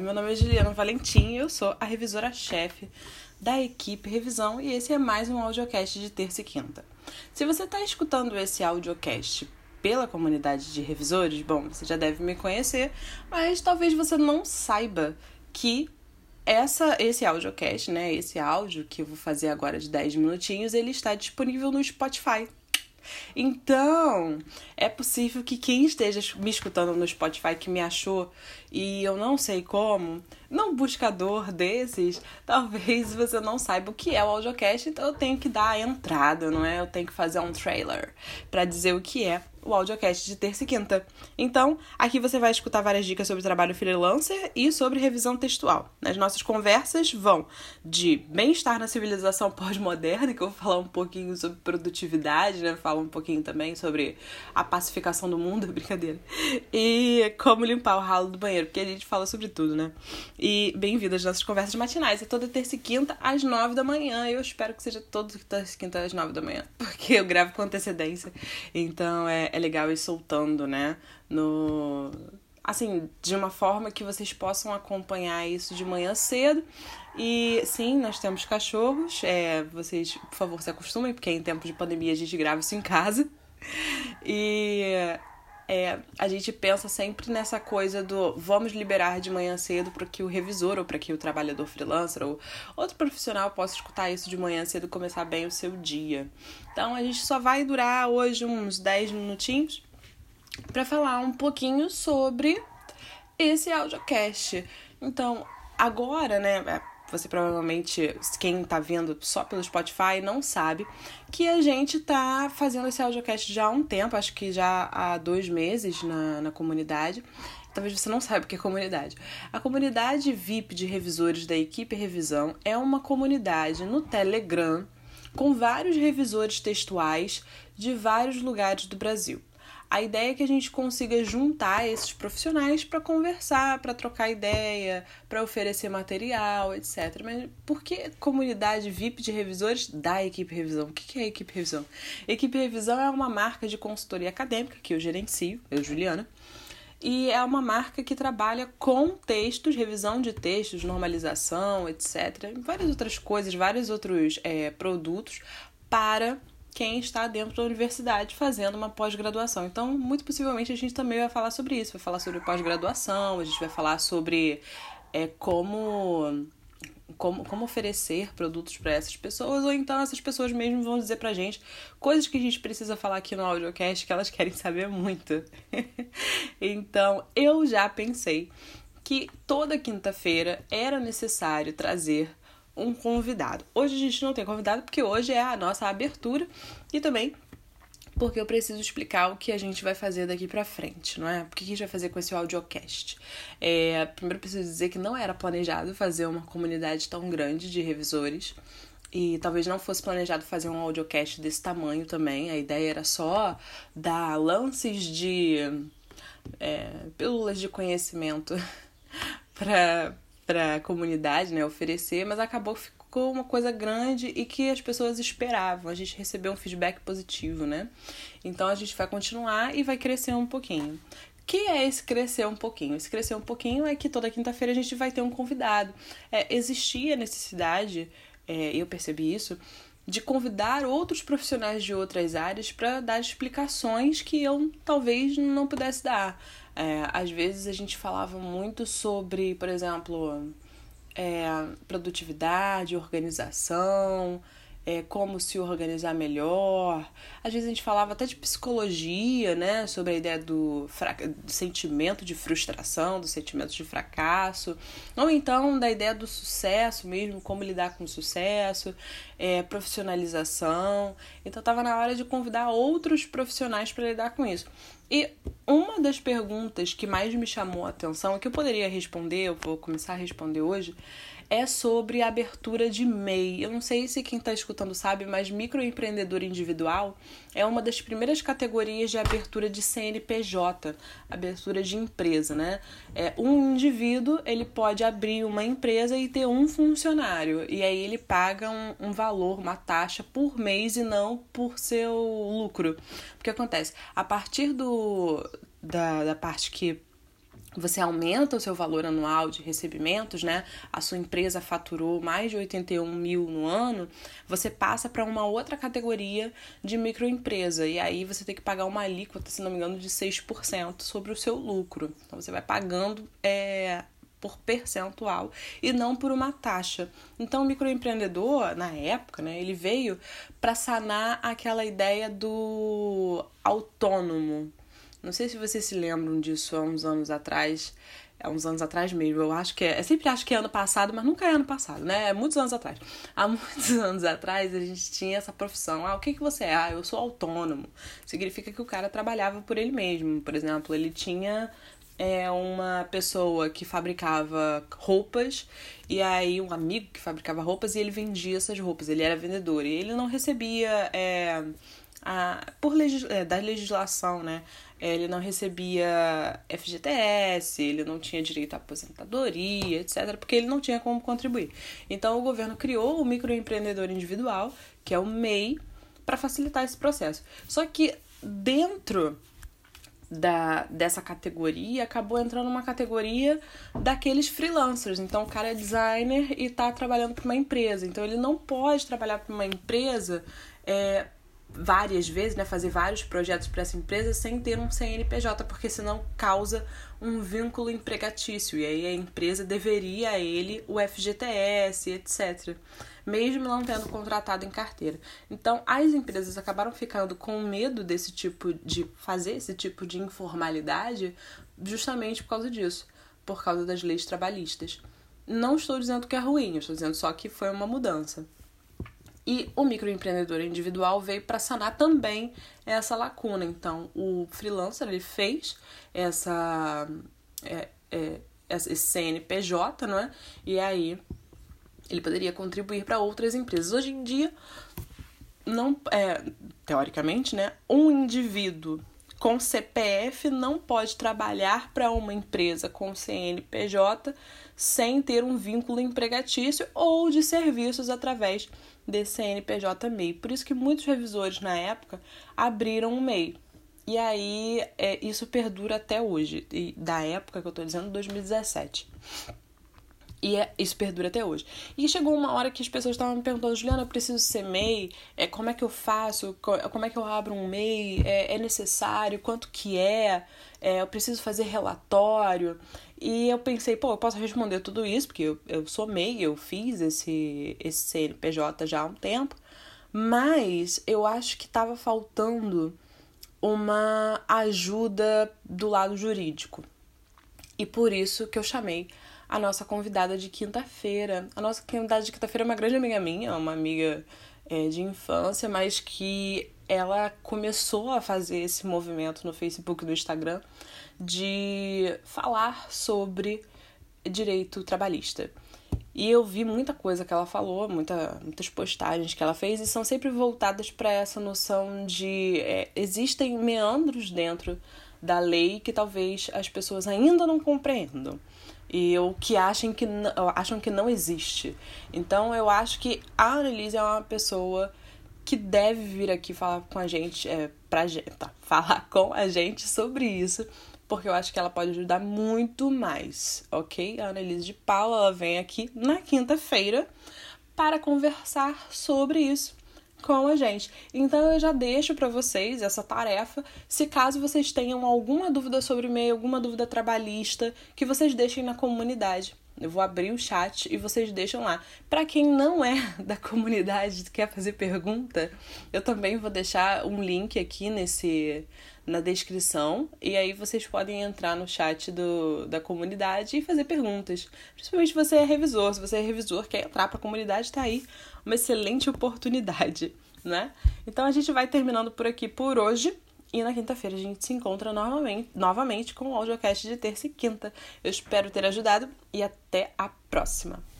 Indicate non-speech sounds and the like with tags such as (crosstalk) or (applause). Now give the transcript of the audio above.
Meu nome é Juliana Valentim e eu sou a revisora-chefe da equipe Revisão e esse é mais um audiocast de terça e quinta. Se você está escutando esse audiocast pela comunidade de revisores, bom, você já deve me conhecer, mas talvez você não saiba que essa, esse audiocast, né, esse áudio que eu vou fazer agora de 10 minutinhos, ele está disponível no Spotify. Então, é possível que quem esteja me escutando no Spotify que me achou e eu não sei como, num buscador desses, (laughs) talvez você não saiba o que é o audiocast, então eu tenho que dar a entrada, não é? Eu tenho que fazer um trailer para dizer o que é o audiocast de terça e quinta. Então, aqui você vai escutar várias dicas sobre trabalho freelancer e sobre revisão textual. Nas nossas conversas vão de bem-estar na civilização (laughs) pós-moderna, que eu vou falar um pouquinho sobre produtividade, né? Falo um pouquinho também sobre a pacificação do mundo, (laughs) brincadeira. E como limpar o ralo do banheiro, porque a gente fala sobre tudo, né? E bem-vindo às nossas conversas matinais. É toda terça e quinta às nove da manhã. Eu espero que seja toda terça e quinta às nove da manhã, (laughs) porque eu gravo com antecedência. Então é é legal ir soltando, né? No assim, de uma forma que vocês possam acompanhar isso de manhã cedo. E sim, nós temos cachorros. É, vocês, por favor, se acostumem, porque em tempo de pandemia a gente grava isso em casa. E é, a gente pensa sempre nessa coisa do vamos liberar de manhã cedo para que o revisor ou para que o trabalhador freelancer ou outro profissional possa escutar isso de manhã cedo e começar bem o seu dia. Então a gente só vai durar hoje uns 10 minutinhos para falar um pouquinho sobre esse audiocast. Então, agora, né, você provavelmente, quem tá vendo só pelo Spotify, não sabe que a gente tá fazendo esse audiocast já há um tempo, acho que já há dois meses na, na comunidade. Talvez você não saiba o que é comunidade. A comunidade VIP de revisores da equipe Revisão é uma comunidade no Telegram com vários revisores textuais de vários lugares do Brasil. A ideia é que a gente consiga juntar esses profissionais para conversar, para trocar ideia, para oferecer material, etc. Mas por que comunidade VIP de revisores da equipe revisão? O que é equipe revisão? Equipe revisão é uma marca de consultoria acadêmica que eu gerencio, eu, Juliana. E é uma marca que trabalha com textos, revisão de textos, normalização, etc. Várias outras coisas, vários outros é, produtos para quem está dentro da universidade fazendo uma pós-graduação. Então, muito possivelmente, a gente também vai falar sobre isso. Vai falar sobre pós-graduação, a gente vai falar sobre é, como, como, como oferecer produtos para essas pessoas, ou então essas pessoas mesmo vão dizer pra gente coisas que a gente precisa falar aqui no audiocast que elas querem saber muito. (laughs) então, eu já pensei que toda quinta-feira era necessário trazer um convidado. Hoje a gente não tem convidado porque hoje é a nossa abertura e também porque eu preciso explicar o que a gente vai fazer daqui pra frente, não é? O que a gente vai fazer com esse audiocast? É, primeiro preciso dizer que não era planejado fazer uma comunidade tão grande de revisores. E talvez não fosse planejado fazer um audiocast desse tamanho também. A ideia era só dar lances de é, pílulas de conhecimento (laughs) para para a comunidade, né, oferecer, mas acabou ficou uma coisa grande e que as pessoas esperavam. A gente recebeu um feedback positivo, né? Então a gente vai continuar e vai crescer um pouquinho. O que é esse crescer um pouquinho? Esse crescer um pouquinho é que toda quinta-feira a gente vai ter um convidado. É, existia necessidade, é, eu percebi isso, de convidar outros profissionais de outras áreas para dar explicações que eu talvez não pudesse dar. É, às vezes a gente falava muito sobre, por exemplo, é, produtividade, organização, é, como se organizar melhor. Às vezes a gente falava até de psicologia, né? Sobre a ideia do, do sentimento de frustração, do sentimento de fracasso. Ou então da ideia do sucesso mesmo, como lidar com o sucesso, é, profissionalização. Então estava na hora de convidar outros profissionais para lidar com isso. E uma das perguntas que mais me chamou a atenção, que eu poderia responder, eu vou começar a responder hoje, é sobre abertura de MEI. Eu não sei se quem está escutando sabe, mas microempreendedor individual é uma das primeiras categorias de abertura de CNPJ, abertura de empresa, né? É, um indivíduo ele pode abrir uma empresa e ter um funcionário e aí ele paga um, um valor, uma taxa por mês e não por seu lucro. O que acontece? A partir do da, da parte que você aumenta o seu valor anual de recebimentos, né? A sua empresa faturou mais de 81 mil no ano, você passa para uma outra categoria de microempresa. E aí você tem que pagar uma alíquota, se não me engano, de 6% sobre o seu lucro. Então você vai pagando é, por percentual e não por uma taxa. Então o microempreendedor, na época, né, ele veio para sanar aquela ideia do autônomo não sei se vocês se lembram disso há uns anos atrás. Há uns anos atrás mesmo. Eu acho que é. Eu sempre acho que é ano passado, mas nunca é ano passado, né? É muitos anos atrás. Há (laughs) muitos anos atrás a gente tinha essa profissão. Ah, o que, que você é? Ah, eu sou autônomo. Significa que o cara trabalhava por ele mesmo. Por exemplo, ele tinha é uma pessoa que fabricava roupas e aí um amigo que fabricava roupas e ele vendia essas roupas, ele era vendedor e ele não recebia é, a, por legis, é, da legislação, né? Ele não recebia FGTS, ele não tinha direito à aposentadoria, etc., porque ele não tinha como contribuir. Então, o governo criou o microempreendedor individual, que é o MEI, para facilitar esse processo. Só que dentro da, dessa categoria acabou entrando uma categoria daqueles freelancers. Então, o cara é designer e está trabalhando para uma empresa. Então, ele não pode trabalhar para uma empresa é, várias vezes, né, fazer vários projetos para essa empresa sem ter um CNPJ, porque senão causa um vínculo empregatício e aí a empresa deveria a ele o FGTS, etc. Mesmo não tendo contratado em carteira. Então, as empresas acabaram ficando com medo desse tipo de fazer esse tipo de informalidade justamente por causa disso, por causa das leis trabalhistas. Não estou dizendo que é ruim, estou dizendo só que foi uma mudança. E o microempreendedor individual veio para sanar também essa lacuna. Então, o freelancer ele fez essa, é, é, esse CNPJ, não é? E aí ele poderia contribuir para outras empresas. Hoje em dia, não é, teoricamente, né, um indivíduo com CPF não pode trabalhar para uma empresa com CNPJ sem ter um vínculo empregatício ou de serviços através desse CNPJ MEI. Por isso que muitos revisores na época abriram um MEI. E aí é, isso perdura até hoje, e da época que eu estou dizendo, 2017. E é, isso perdura até hoje. E chegou uma hora que as pessoas estavam me perguntando, Juliana, eu preciso ser MEI? É, como é que eu faço? Como é que eu abro um MEI? É, é necessário? Quanto que é? é? Eu preciso fazer relatório? E eu pensei, pô, eu posso responder tudo isso, porque eu, eu sou MEI, eu fiz esse, esse CNPJ já há um tempo. Mas eu acho que estava faltando uma ajuda do lado jurídico. E por isso que eu chamei a nossa convidada de quinta-feira. A nossa convidada de quinta-feira é uma grande amiga minha, uma amiga é, de infância, mas que ela começou a fazer esse movimento no Facebook e no Instagram de falar sobre direito trabalhista. E eu vi muita coisa que ela falou, muita, muitas postagens que ela fez, e são sempre voltadas para essa noção de é, existem meandros dentro da lei que talvez as pessoas ainda não compreendam e ou que achem que acham que não existe. Então eu acho que a Annelise é uma pessoa que deve vir aqui falar com a gente, é, pra gente, tá, (laughs) falar com a gente sobre isso, porque eu acho que ela pode ajudar muito mais, ok? A Annelise de Paula, ela vem aqui na quinta-feira para conversar sobre isso com a gente. Então eu já deixo para vocês essa tarefa. Se caso vocês tenham alguma dúvida sobre e-mail, alguma dúvida trabalhista, que vocês deixem na comunidade. Eu vou abrir o chat e vocês deixam lá. Para quem não é (laughs) da comunidade e quer fazer pergunta, eu também vou deixar um link aqui nesse na descrição e aí vocês podem entrar no chat do, da comunidade e fazer perguntas. Principalmente se você é revisor, se você é revisor quer entrar para a comunidade, está aí uma excelente oportunidade, né? Então a gente vai terminando por aqui por hoje. E na quinta-feira a gente se encontra novamente, novamente com o audiocast de terça e quinta. Eu espero ter ajudado e até a próxima!